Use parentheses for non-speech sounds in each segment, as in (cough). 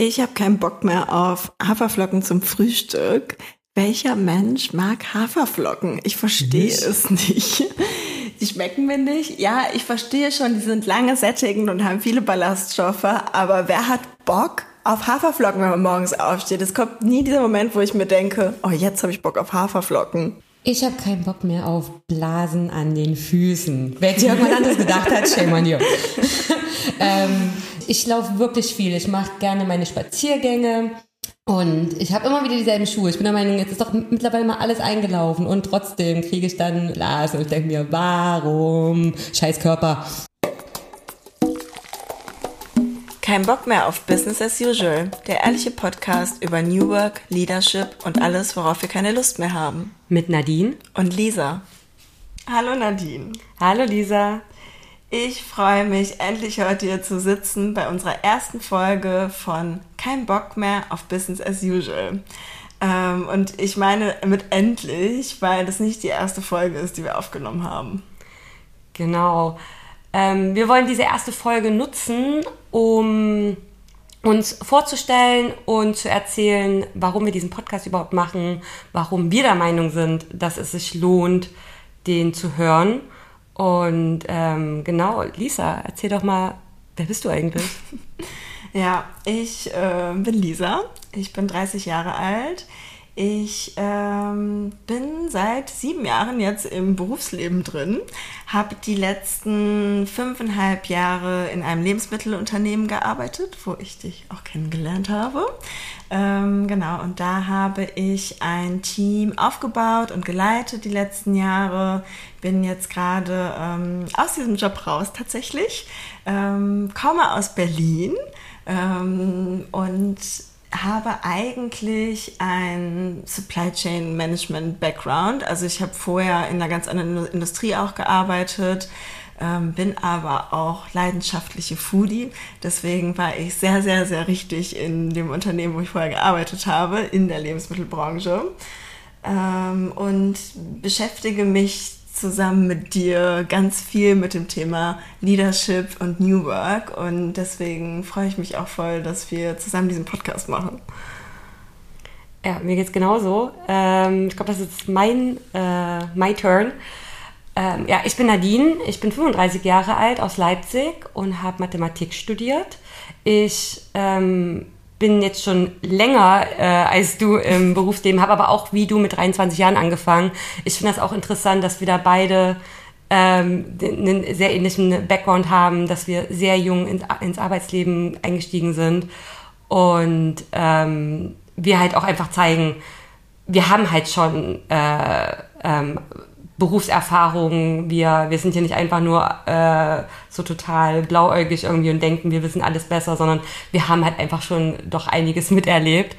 Ich habe keinen Bock mehr auf Haferflocken zum Frühstück. Welcher Mensch mag Haferflocken? Ich verstehe es nicht. Die schmecken mir nicht. Ja, ich verstehe schon, die sind lange sättigend und haben viele Ballaststoffe, aber wer hat Bock auf Haferflocken, wenn man morgens aufsteht? Es kommt nie dieser Moment, wo ich mir denke, oh, jetzt habe ich Bock auf Haferflocken. Ich habe keinen Bock mehr auf Blasen an den Füßen. Wer jetzt irgendwann anderes gedacht hat, shame on you. (laughs) ähm, ich laufe wirklich viel. Ich mache gerne meine Spaziergänge. Und ich habe immer wieder dieselben Schuhe. Ich bin der Meinung, jetzt ist doch mittlerweile mal alles eingelaufen und trotzdem kriege ich dann Blasen und ich denke mir, warum? Scheiß Körper. Kein Bock mehr auf Business as usual. Der ehrliche Podcast über New Work, Leadership und alles, worauf wir keine Lust mehr haben. Mit Nadine und Lisa. Hallo Nadine. Hallo Lisa. Ich freue mich, endlich heute hier zu sitzen bei unserer ersten Folge von Kein Bock mehr auf Business as usual. Ähm, und ich meine mit endlich, weil das nicht die erste Folge ist, die wir aufgenommen haben. Genau. Ähm, wir wollen diese erste Folge nutzen, um uns vorzustellen und zu erzählen, warum wir diesen Podcast überhaupt machen, warum wir der Meinung sind, dass es sich lohnt, den zu hören und ähm, genau, Lisa, erzähl doch mal, wer bist du eigentlich? (laughs) ja, ich äh, bin Lisa, ich bin 30 Jahre alt. Ich ähm, bin seit sieben Jahren jetzt im Berufsleben drin, habe die letzten fünfeinhalb Jahre in einem Lebensmittelunternehmen gearbeitet, wo ich dich auch kennengelernt habe. Ähm, genau, und da habe ich ein Team aufgebaut und geleitet die letzten Jahre. Bin jetzt gerade ähm, aus diesem Job raus tatsächlich, ähm, komme aus Berlin ähm, und habe eigentlich ein Supply Chain Management Background. Also ich habe vorher in einer ganz anderen Industrie auch gearbeitet, ähm, bin aber auch leidenschaftliche Foodie. Deswegen war ich sehr, sehr, sehr richtig in dem Unternehmen, wo ich vorher gearbeitet habe, in der Lebensmittelbranche. Ähm, und beschäftige mich zusammen mit dir ganz viel mit dem Thema Leadership und New Work. Und deswegen freue ich mich auch voll, dass wir zusammen diesen Podcast machen. Ja, mir geht es genauso. Ähm, ich glaube, das ist mein äh, my turn. Ähm, ja, ich bin Nadine, ich bin 35 Jahre alt aus Leipzig und habe Mathematik studiert. Ich ähm, bin jetzt schon länger äh, als du im Berufsleben, habe aber auch wie du mit 23 Jahren angefangen. Ich finde das auch interessant, dass wir da beide ähm, einen sehr ähnlichen Background haben, dass wir sehr jung ins, ins Arbeitsleben eingestiegen sind und ähm, wir halt auch einfach zeigen, wir haben halt schon äh, ähm, Berufserfahrung. Wir, wir sind hier nicht einfach nur äh, so total blauäugig irgendwie und denken, wir wissen alles besser, sondern wir haben halt einfach schon doch einiges (laughs) miterlebt.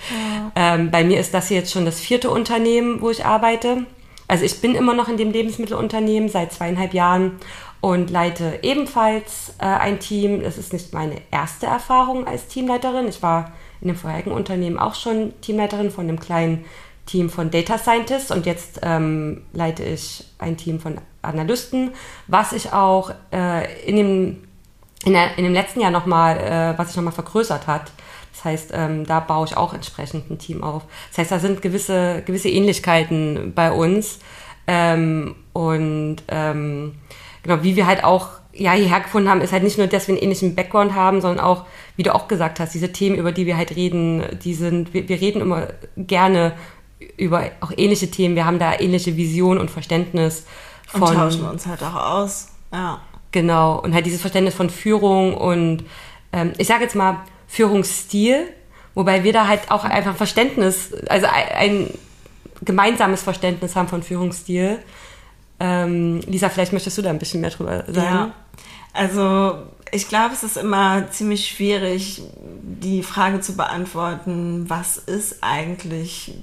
Ja. Ähm, bei mir ist das hier jetzt schon das vierte Unternehmen, wo ich arbeite. Also ich bin immer noch in dem Lebensmittelunternehmen seit zweieinhalb Jahren und leite ebenfalls äh, ein Team. Das ist nicht meine erste Erfahrung als Teamleiterin. Ich war in dem vorherigen Unternehmen auch schon Teamleiterin von einem kleinen Team von Data Scientists und jetzt ähm, leite ich ein Team von Analysten, was ich auch äh, in, dem, in, der, in dem letzten Jahr nochmal, äh, was sich nochmal vergrößert hat. Das heißt, ähm, da baue ich auch entsprechend ein Team auf. Das heißt, da sind gewisse, gewisse Ähnlichkeiten bei uns. Ähm, und ähm, genau, wie wir halt auch ja, hierher gefunden haben, ist halt nicht nur, dass wir einen ähnlichen Background haben, sondern auch, wie du auch gesagt hast, diese Themen, über die wir halt reden, die sind, wir, wir reden immer gerne über auch ähnliche Themen. Wir haben da ähnliche Vision und Verständnis von. Und tauschen uns halt auch aus. Ja. Genau. Und halt dieses Verständnis von Führung und ähm, ich sage jetzt mal Führungsstil, wobei wir da halt auch einfach Verständnis, also ein, ein gemeinsames Verständnis haben von Führungsstil. Ähm, Lisa, vielleicht möchtest du da ein bisschen mehr drüber sagen. Ja. Also ich glaube, es ist immer ziemlich schwierig, die Frage zu beantworten, was ist eigentlich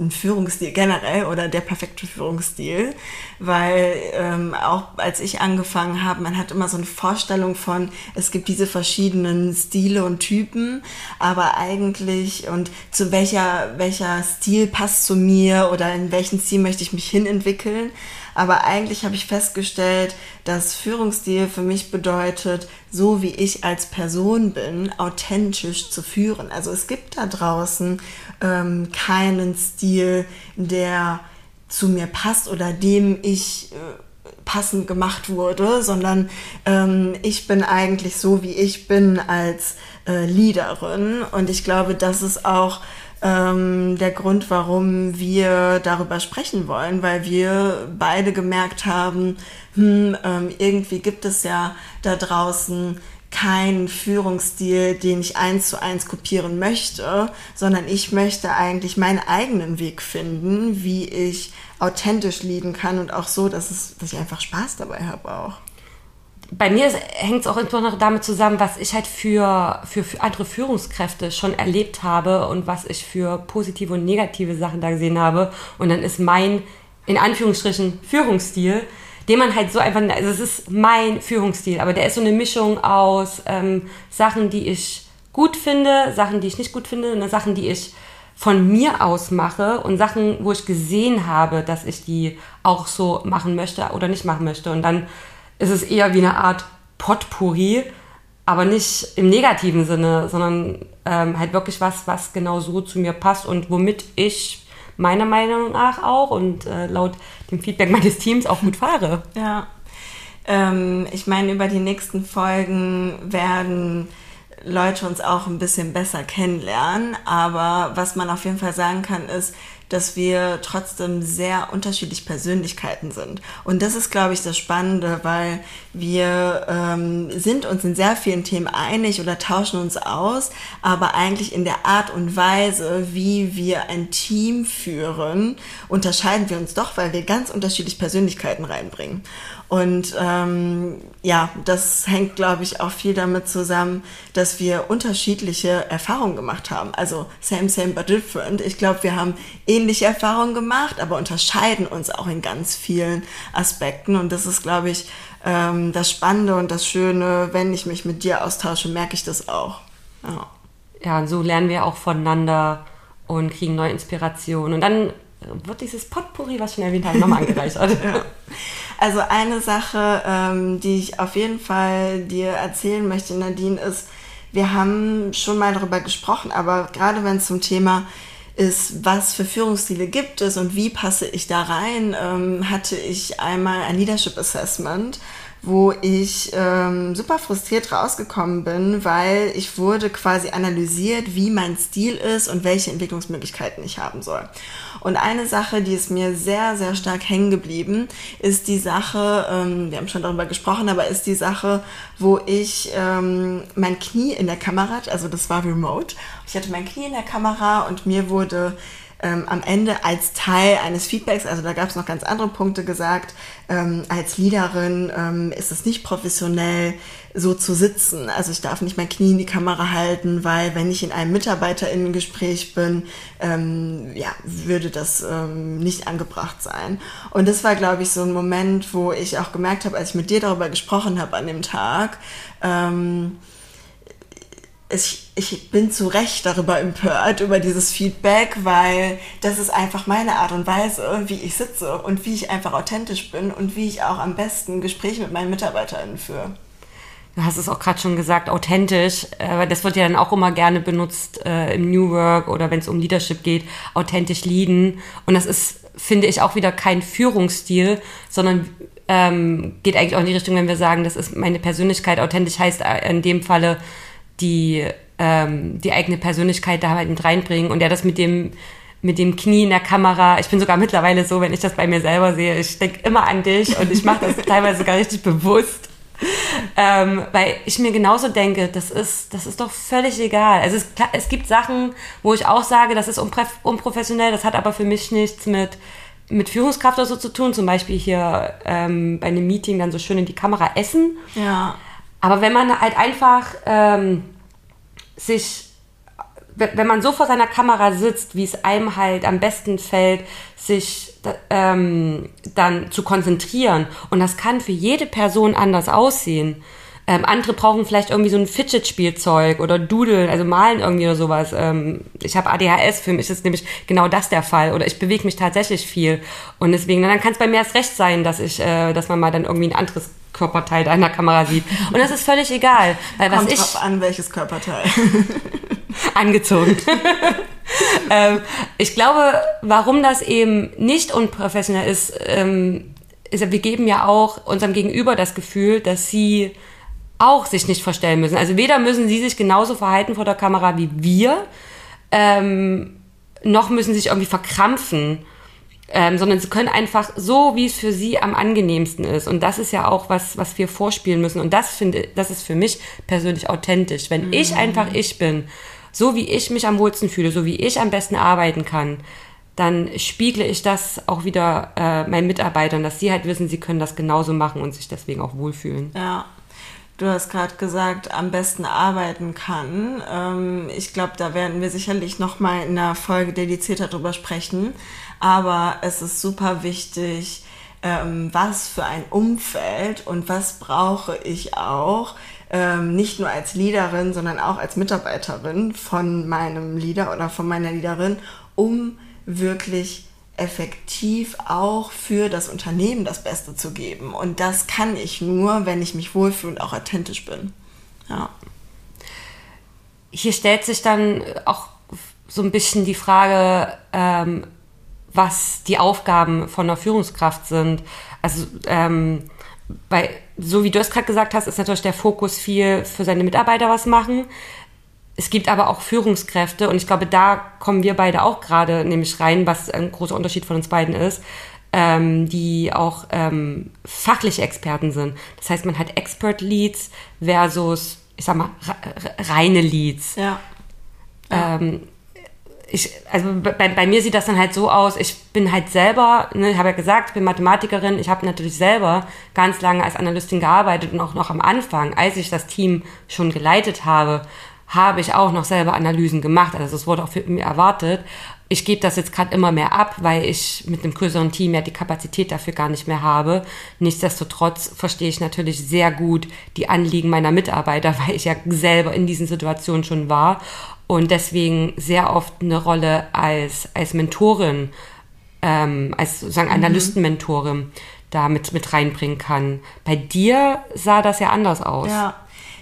ein Führungsstil generell oder der perfekte Führungsstil, weil ähm, auch als ich angefangen habe, man hat immer so eine Vorstellung von, es gibt diese verschiedenen Stile und Typen, aber eigentlich und zu welcher welcher Stil passt zu mir oder in welchen Stil möchte ich mich hinentwickeln, Aber eigentlich habe ich festgestellt, dass Führungsstil für mich bedeutet, so wie ich als Person bin, authentisch zu führen. Also es gibt da draußen ähm, keinen Stil, der zu mir passt oder dem ich äh, passend gemacht wurde, sondern ähm, ich bin eigentlich so, wie ich bin als äh, Leaderin. Und ich glaube, das ist auch ähm, der Grund, warum wir darüber sprechen wollen, weil wir beide gemerkt haben, hm, ähm, irgendwie gibt es ja da draußen keinen Führungsstil, den ich eins zu eins kopieren möchte, sondern ich möchte eigentlich meinen eigenen Weg finden, wie ich authentisch lieben kann und auch so, dass, es, dass ich einfach Spaß dabei habe auch bei mir hängt es auch insbesondere damit zusammen, was ich halt für, für, für, andere Führungskräfte schon erlebt habe und was ich für positive und negative Sachen da gesehen habe. Und dann ist mein, in Anführungsstrichen, Führungsstil, den man halt so einfach, also es ist mein Führungsstil, aber der ist so eine Mischung aus ähm, Sachen, die ich gut finde, Sachen, die ich nicht gut finde, und Sachen, die ich von mir aus mache und Sachen, wo ich gesehen habe, dass ich die auch so machen möchte oder nicht machen möchte. Und dann ist es eher wie eine Art Potpourri, aber nicht im negativen Sinne, sondern ähm, halt wirklich was, was genau so zu mir passt und womit ich meiner Meinung nach auch und äh, laut dem Feedback (laughs) meines Teams auch gut fahre. Ja. Ähm, ich meine, über die nächsten Folgen werden Leute uns auch ein bisschen besser kennenlernen, aber was man auf jeden Fall sagen kann, ist, dass wir trotzdem sehr unterschiedlich Persönlichkeiten sind. Und das ist, glaube ich, das Spannende, weil wir ähm, sind uns in sehr vielen Themen einig oder tauschen uns aus, aber eigentlich in der Art und Weise, wie wir ein Team führen, unterscheiden wir uns doch, weil wir ganz unterschiedlich Persönlichkeiten reinbringen. Und ähm, ja, das hängt, glaube ich, auch viel damit zusammen, dass wir unterschiedliche Erfahrungen gemacht haben. Also same, same, but different. Ich glaube, wir haben ähnliche Erfahrungen gemacht, aber unterscheiden uns auch in ganz vielen Aspekten. Und das ist, glaube ich, ähm, das Spannende und das Schöne. Wenn ich mich mit dir austausche, merke ich das auch. Ja, ja und so lernen wir auch voneinander und kriegen neue Inspirationen. Und dann wird dieses Potpourri, was ich schon erwähnt habe, nochmal (laughs) angereichert. ja. Also eine Sache, ähm, die ich auf jeden Fall dir erzählen möchte, Nadine, ist, wir haben schon mal darüber gesprochen, aber gerade wenn es zum Thema ist, was für Führungsstile gibt es und wie passe ich da rein, ähm, hatte ich einmal ein Leadership Assessment wo ich ähm, super frustriert rausgekommen bin, weil ich wurde quasi analysiert, wie mein Stil ist und welche Entwicklungsmöglichkeiten ich haben soll. Und eine Sache, die ist mir sehr, sehr stark hängen geblieben, ist die Sache, ähm, wir haben schon darüber gesprochen, aber ist die Sache, wo ich ähm, mein Knie in der Kamera, also das war remote, ich hatte mein Knie in der Kamera und mir wurde ähm, am Ende als Teil eines Feedbacks, also da gab es noch ganz andere Punkte gesagt, ähm, als Leaderin ähm, ist es nicht professionell, so zu sitzen. Also ich darf nicht mein Knie in die Kamera halten, weil wenn ich in einem Mitarbeiterinnengespräch bin, ähm, ja, würde das ähm, nicht angebracht sein. Und das war, glaube ich, so ein Moment, wo ich auch gemerkt habe, als ich mit dir darüber gesprochen habe an dem Tag, ähm, ich, ich bin zu Recht darüber empört, über dieses Feedback, weil das ist einfach meine Art und Weise, wie ich sitze und wie ich einfach authentisch bin und wie ich auch am besten Gespräche mit meinen MitarbeiterInnen führe. Du hast es auch gerade schon gesagt, authentisch. Äh, das wird ja dann auch immer gerne benutzt äh, im New Work oder wenn es um Leadership geht, authentisch leaden. Und das ist, finde ich, auch wieder kein Führungsstil, sondern ähm, geht eigentlich auch in die Richtung, wenn wir sagen, das ist meine Persönlichkeit. Authentisch heißt äh, in dem Falle, die, ähm, die eigene Persönlichkeit da halt mit reinbringen und ja, das mit dem mit dem Knie in der Kamera. Ich bin sogar mittlerweile so, wenn ich das bei mir selber sehe, ich denke immer an dich und ich mache das (laughs) teilweise sogar richtig bewusst. Ähm, weil ich mir genauso denke, das ist, das ist doch völlig egal. Also es, es gibt Sachen, wo ich auch sage, das ist unprofessionell, das hat aber für mich nichts mit, mit Führungskraft oder so zu tun. Zum Beispiel hier ähm, bei einem Meeting dann so schön in die Kamera essen. Ja. Aber wenn man halt einfach ähm, sich, wenn man so vor seiner Kamera sitzt, wie es einem halt am besten fällt, sich ähm, dann zu konzentrieren, und das kann für jede Person anders aussehen, Ähm, andere brauchen vielleicht irgendwie so ein Fidget-Spielzeug oder Doodle, also malen irgendwie oder sowas. Ähm, ich habe ADHS, für mich ist nämlich genau das der Fall. Oder ich bewege mich tatsächlich viel. Und deswegen, dann kann es bei mir erst recht sein, dass ich, äh, dass man mal dann irgendwie ein anderes Körperteil deiner Kamera sieht. Und das ist völlig egal. Weil was Kommt ich, drauf an, welches Körperteil. (laughs) angezogen. (laughs) ähm, ich glaube, warum das eben nicht unprofessionell ist, ähm, ist wir geben ja auch unserem Gegenüber das Gefühl, dass sie auch sich nicht verstellen müssen. Also weder müssen sie sich genauso verhalten vor der Kamera wie wir, ähm, noch müssen sie sich irgendwie verkrampfen, ähm, sondern sie können einfach so, wie es für sie am angenehmsten ist. Und das ist ja auch was, was wir vorspielen müssen. Und das finde, das ist für mich persönlich authentisch. Wenn mhm. ich einfach ich bin, so wie ich mich am wohlsten fühle, so wie ich am besten arbeiten kann, dann spiegle ich das auch wieder äh, meinen Mitarbeitern, dass sie halt wissen, sie können das genauso machen und sich deswegen auch wohlfühlen. Ja. Du hast gerade gesagt, am besten arbeiten kann. Ähm, ich glaube, da werden wir sicherlich noch mal in einer Folge dedizierter drüber sprechen. Aber es ist super wichtig, ähm, was für ein Umfeld und was brauche ich auch, ähm, nicht nur als Leaderin, sondern auch als Mitarbeiterin von meinem Leader oder von meiner Leaderin, um wirklich effektiv auch für das Unternehmen das Beste zu geben. Und das kann ich nur, wenn ich mich wohlfühle und auch authentisch bin. Ja. Hier stellt sich dann auch so ein bisschen die Frage, ähm, was die Aufgaben von einer Führungskraft sind. Also ähm, bei, so wie du es gerade gesagt hast, ist natürlich der Fokus viel für seine Mitarbeiter was machen. Es gibt aber auch Führungskräfte und ich glaube, da kommen wir beide auch gerade nämlich rein, was ein großer Unterschied von uns beiden ist, ähm, die auch ähm, fachliche Experten sind. Das heißt, man hat Expert Leads versus, ich sag mal, reine Leads. Ja. ja. Ähm, ich, also bei, bei mir sieht das dann halt so aus, ich bin halt selber, ne, ich habe ja gesagt, ich bin Mathematikerin, ich habe natürlich selber ganz lange als Analystin gearbeitet und auch noch am Anfang, als ich das Team schon geleitet habe, habe ich auch noch selber Analysen gemacht. Also es wurde auch für mich erwartet. Ich gebe das jetzt gerade immer mehr ab, weil ich mit einem größeren Team ja die Kapazität dafür gar nicht mehr habe. Nichtsdestotrotz verstehe ich natürlich sehr gut die Anliegen meiner Mitarbeiter, (laughs) weil ich ja selber in diesen Situationen schon war und deswegen sehr oft eine Rolle als, als Mentorin, ähm, als sozusagen mhm. Analystenmentorin da mit, mit reinbringen kann. Bei dir sah das ja anders aus. Ja,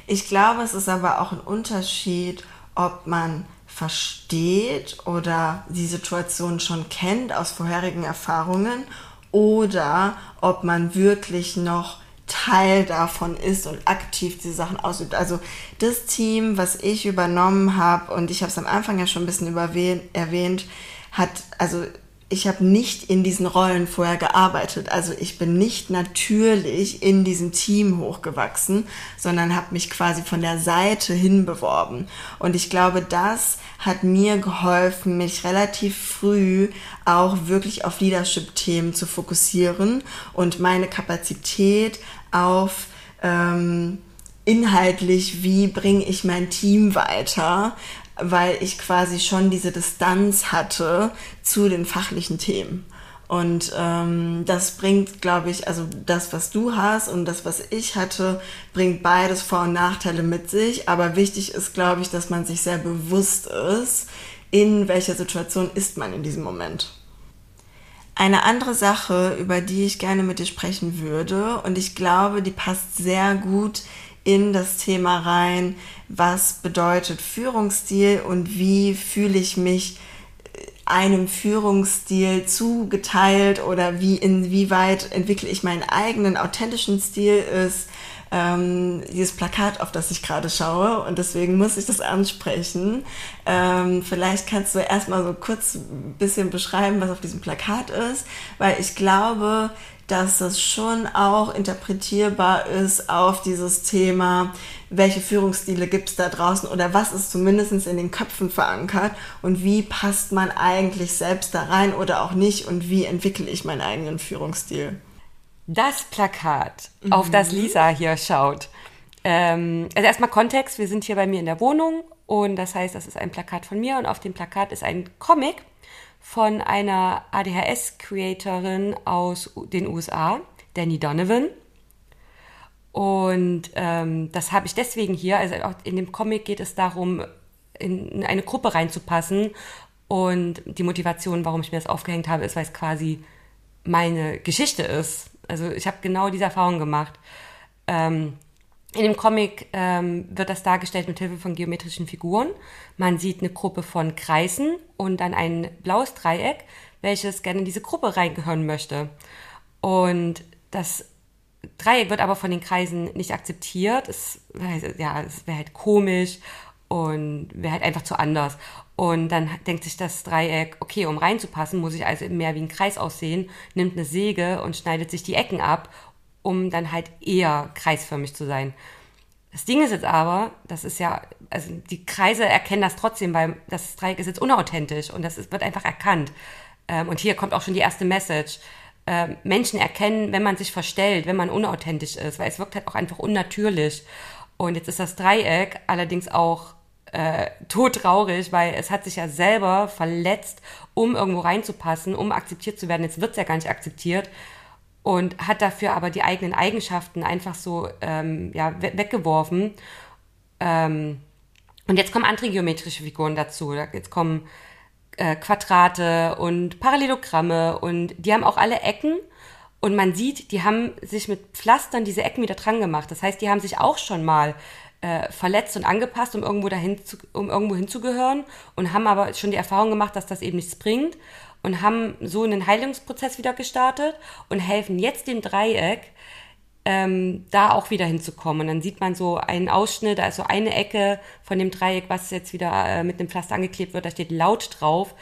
ich glaube, es ist aber auch ein Unterschied, ob man versteht oder die Situation schon kennt aus vorherigen Erfahrungen oder ob man wirklich noch Teil davon ist und aktiv diese Sachen ausübt. Also das Team, was ich übernommen habe, und ich habe es am Anfang ja schon ein bisschen erwähnt, hat, also ich habe nicht in diesen Rollen vorher gearbeitet. Also ich bin nicht natürlich in diesem Team hochgewachsen, sondern habe mich quasi von der Seite hin beworben. Und ich glaube, das hat mir geholfen, mich relativ früh auch wirklich auf Leadership-Themen zu fokussieren und meine Kapazität auf ähm, inhaltlich, wie bringe ich mein Team weiter, weil ich quasi schon diese Distanz hatte zu den fachlichen Themen. Und ähm, das bringt, glaube ich, also das, was du hast und das, was ich hatte, bringt beides Vor- und Nachteile mit sich. Aber wichtig ist, glaube ich, dass man sich sehr bewusst ist, in welcher Situation ist man in diesem Moment. Eine andere Sache, über die ich gerne mit dir sprechen würde, und ich glaube, die passt sehr gut in das Thema rein, was bedeutet Führungsstil und wie fühle ich mich äh, einem Führungsstil zugeteilt oder wie inwieweit entwickle ich meinen eigenen authentischen Stil ist ähm, dieses Plakat, auf das ich gerade schaue und deswegen muss ich das ansprechen. Ähm, vielleicht kannst du erstmal so kurz ein bisschen beschreiben, was auf diesem Plakat ist, weil ich glaube, dass das schon auch interpretierbar ist auf dieses Thema, welche Führungsstile gibt es da draußen oder was ist zumindest in den Köpfen verankert und wie passt man eigentlich selbst da rein oder auch nicht und wie entwickle ich meinen eigenen Führungsstil. Das Plakat, mhm. auf das. Lisa hier schaut. Ähm, also erstmal Kontext, wir sind hier bei mir in der Wohnung und das heißt, das ist ein Plakat von mir und auf dem Plakat ist ein Comic von einer ADHS-Creatorin aus den USA, Danny Donovan. Und ähm, das habe ich deswegen hier. Also auch in dem Comic geht es darum, in eine Gruppe reinzupassen. Und die Motivation, warum ich mir das aufgehängt habe, ist, weil es quasi meine Geschichte ist. Also ich habe genau diese Erfahrung gemacht. Ähm, in dem Comic ähm, wird das dargestellt mit Hilfe von geometrischen Figuren. Man sieht eine Gruppe von Kreisen und dann ein blaues Dreieck, welches gerne in diese Gruppe reingehören möchte. Und das Dreieck wird aber von den Kreisen nicht akzeptiert. Es, ja, es wäre halt komisch und wäre halt einfach zu anders. Und dann denkt sich das Dreieck, okay, um reinzupassen, muss ich also mehr wie ein Kreis aussehen, nimmt eine Säge und schneidet sich die Ecken ab, um dann halt eher kreisförmig zu sein. Das Ding ist jetzt aber, das ist ja, also die Kreise erkennen das trotzdem, weil das Dreieck ist jetzt unauthentisch und das ist, wird einfach erkannt. Ähm, und hier kommt auch schon die erste Message. Ähm, Menschen erkennen, wenn man sich verstellt, wenn man unauthentisch ist, weil es wirkt halt auch einfach unnatürlich. Und jetzt ist das Dreieck allerdings auch äh, todtraurig, weil es hat sich ja selber verletzt, um irgendwo reinzupassen, um akzeptiert zu werden. Jetzt wird es ja gar nicht akzeptiert und hat dafür aber die eigenen Eigenschaften einfach so ähm, ja, we weggeworfen. Ähm, und jetzt kommen andere geometrische Figuren dazu. Jetzt kommen äh, Quadrate und Parallelogramme und die haben auch alle Ecken. Und man sieht, die haben sich mit Pflastern diese Ecken wieder dran gemacht. Das heißt, die haben sich auch schon mal äh, verletzt und angepasst, um irgendwo dahin zu, um irgendwo hinzugehören und haben aber schon die Erfahrung gemacht, dass das eben nichts bringt und haben so einen Heilungsprozess wieder gestartet und helfen jetzt dem Dreieck, ähm, da auch wieder hinzukommen. Und dann sieht man so einen Ausschnitt, also eine Ecke von dem Dreieck, was jetzt wieder äh, mit dem Pflaster angeklebt wird, da steht laut drauf.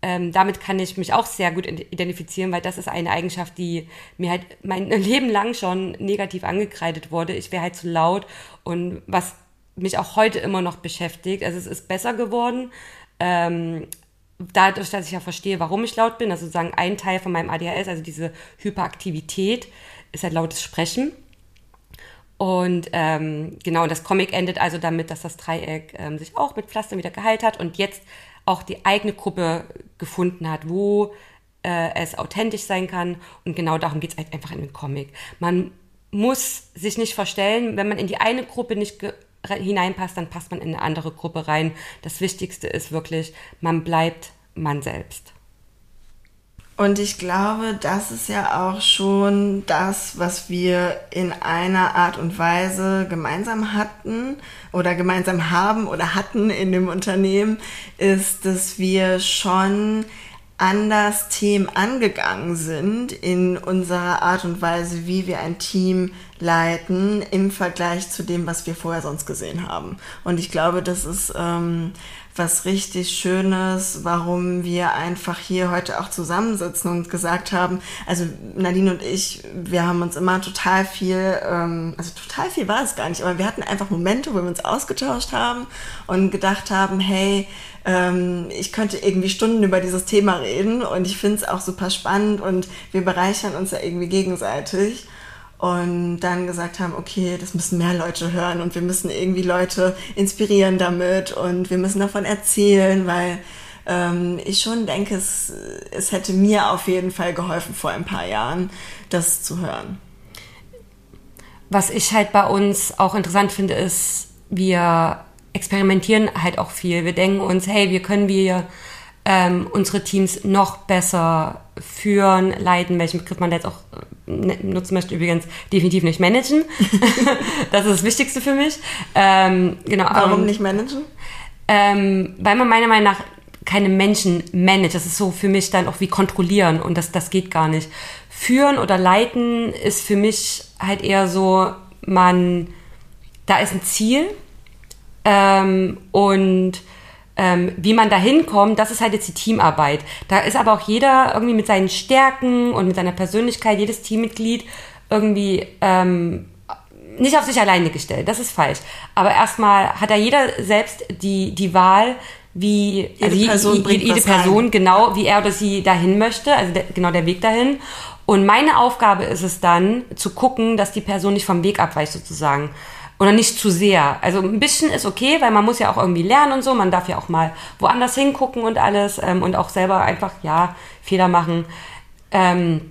Ähm, damit kann ich mich auch sehr gut identifizieren, weil das ist eine Eigenschaft, die mir halt mein (laughs) Leben lang schon negativ angekreidet wurde. Ich wäre halt zu laut und was mich auch heute immer noch beschäftigt. Also es ist besser geworden. Ähm, dadurch, dass ich ja verstehe, warum ich laut bin, also sozusagen ein Teil von meinem ADHS, also diese Hyperaktivität, ist halt lautes Sprechen. Und ähm, genau, das Comic endet also damit, dass das Dreieck ähm, sich auch mit Pflaster wieder geheilt hat und jetzt auch die eigene Gruppe gefunden hat, wo äh, es authentisch sein kann. Und genau darum geht es halt einfach in dem Comic. Man muss sich nicht verstellen, wenn man in die eine Gruppe nicht hineinpasst, dann passt man in eine andere Gruppe rein. Das Wichtigste ist wirklich, man bleibt man selbst. Und ich glaube, das ist ja auch schon das, was wir in einer Art und Weise gemeinsam hatten oder gemeinsam haben oder hatten in dem Unternehmen, ist, dass wir schon anders Themen angegangen sind in unserer Art und Weise, wie wir ein Team leiten im Vergleich zu dem, was wir vorher sonst gesehen haben. Und ich glaube, das ist ähm, was richtig Schönes, warum wir einfach hier heute auch zusammensitzen und gesagt haben, also Nadine und ich, wir haben uns immer total viel, ähm, also total viel war es gar nicht, aber wir hatten einfach Momente, wo wir uns ausgetauscht haben und gedacht haben, hey, ähm, ich könnte irgendwie Stunden über dieses Thema reden und ich finde es auch super spannend und wir bereichern uns ja irgendwie gegenseitig und dann gesagt haben, okay, das müssen mehr Leute hören und wir müssen irgendwie Leute inspirieren damit und wir müssen davon erzählen, weil ähm, ich schon denke, es, es hätte mir auf jeden Fall geholfen vor ein paar Jahren, das zu hören. Was ich halt bei uns auch interessant finde, ist, wir experimentieren halt auch viel. Wir denken uns, hey, wie können wir ähm, unsere Teams noch besser führen, leiten, welchen Begriff man da jetzt auch äh, ne, nutzen möchte, übrigens definitiv nicht managen. (laughs) das ist das Wichtigste für mich. Ähm, genau, Warum ähm, nicht managen? Ähm, weil man meiner Meinung nach keine Menschen managt. Das ist so für mich dann auch wie kontrollieren und das, das geht gar nicht. Führen oder leiten ist für mich halt eher so, man, da ist ein Ziel ähm, und ähm, wie man da hinkommt, das ist halt jetzt die Teamarbeit. Da ist aber auch jeder irgendwie mit seinen Stärken und mit seiner Persönlichkeit, jedes Teammitglied irgendwie ähm, nicht auf sich alleine gestellt. Das ist falsch. Aber erstmal hat da jeder selbst die, die Wahl, wie jede also Person, jede, jede Person rein. genau, wie er oder sie dahin möchte, also der, genau der Weg dahin. Und meine Aufgabe ist es dann, zu gucken, dass die Person nicht vom Weg abweicht sozusagen. Oder nicht zu sehr. Also ein bisschen ist okay, weil man muss ja auch irgendwie lernen und so. Man darf ja auch mal woanders hingucken und alles ähm, und auch selber einfach, ja, Fehler machen. Ähm,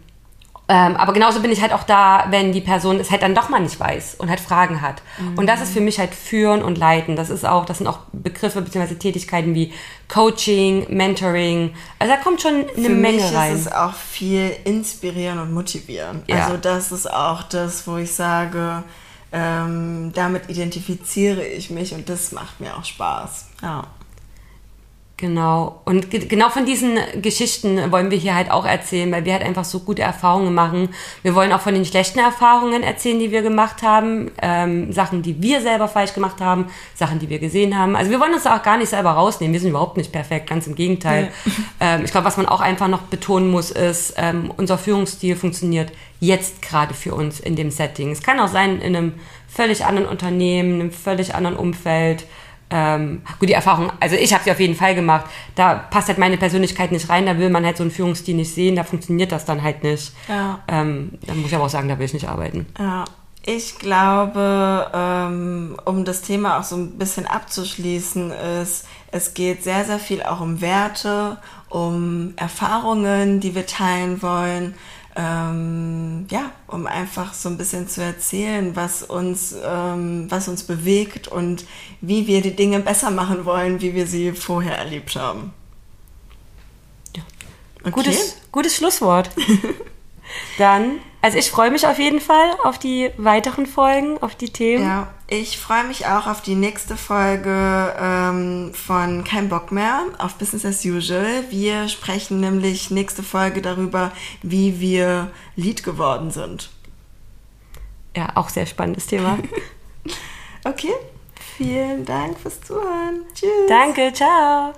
Ähm, aber genauso bin ich halt auch da, wenn die Person es halt dann doch mal nicht weiß und halt Fragen hat. Mhm. Und das ist für mich halt Führen und Leiten. Das ist auch, das sind auch Begriffe bzw. Tätigkeiten wie Coaching, Mentoring. Also da kommt schon eine für Menge mich rein. ist es auch viel inspirieren und motivieren. Ja. Also das ist auch das, wo ich sage, ähm, damit identifiziere ich mich und das macht mir auch Spaß. Ja. Genau. Und ge genau von diesen Geschichten wollen wir hier halt auch erzählen, weil wir halt einfach so gute Erfahrungen machen. Wir wollen auch von den schlechten Erfahrungen erzählen, die wir gemacht haben, ähm, Sachen, die wir selber falsch gemacht haben, Sachen, die wir gesehen haben. Also wir wollen uns auch gar nicht selber rausnehmen. Wir sind überhaupt nicht perfekt, ganz im Gegenteil. (laughs) Ähm, ich glaube, was man auch einfach noch betonen muss, ist, ähm, unser Führungsstil funktioniert jetzt gerade für uns in dem Setting. Es kann auch sein in einem völlig anderen Unternehmen, in einem völlig anderen Umfeld. Ähm, gut, die Erfahrung, also ich habe sie auf jeden Fall gemacht. Da passt halt meine Persönlichkeit nicht rein, da will man halt so einen Führungsstil nicht sehen, da funktioniert das dann halt nicht. Ja. Ähm, da muss ich aber auch sagen, da will ich nicht arbeiten. Ja, ich glaube, ähm, um das Thema auch so ein bisschen abzuschließen, ist, es geht sehr, sehr viel auch um Werte, um Erfahrungen, die wir teilen wollen. Ähm, um einfach so ein bisschen zu erzählen, was uns, ähm, was uns bewegt und wie wir die Dinge besser machen wollen, wie wir sie vorher erlebt haben. Okay. Gutes, gutes Schlusswort. (laughs) Dann, also ich freue mich auf jeden Fall auf die weiteren Folgen, auf die Themen. Ja, ich freue mich auch auf die nächste Folge ähm, von Kein Bock mehr auf Business as Usual. Wir sprechen nämlich nächste Folge darüber, wie wir Lead geworden sind. Ja, auch sehr spannendes Thema. (laughs) Okay, vielen Dank fürs Zuhören. Tschüss. Danke, ciao.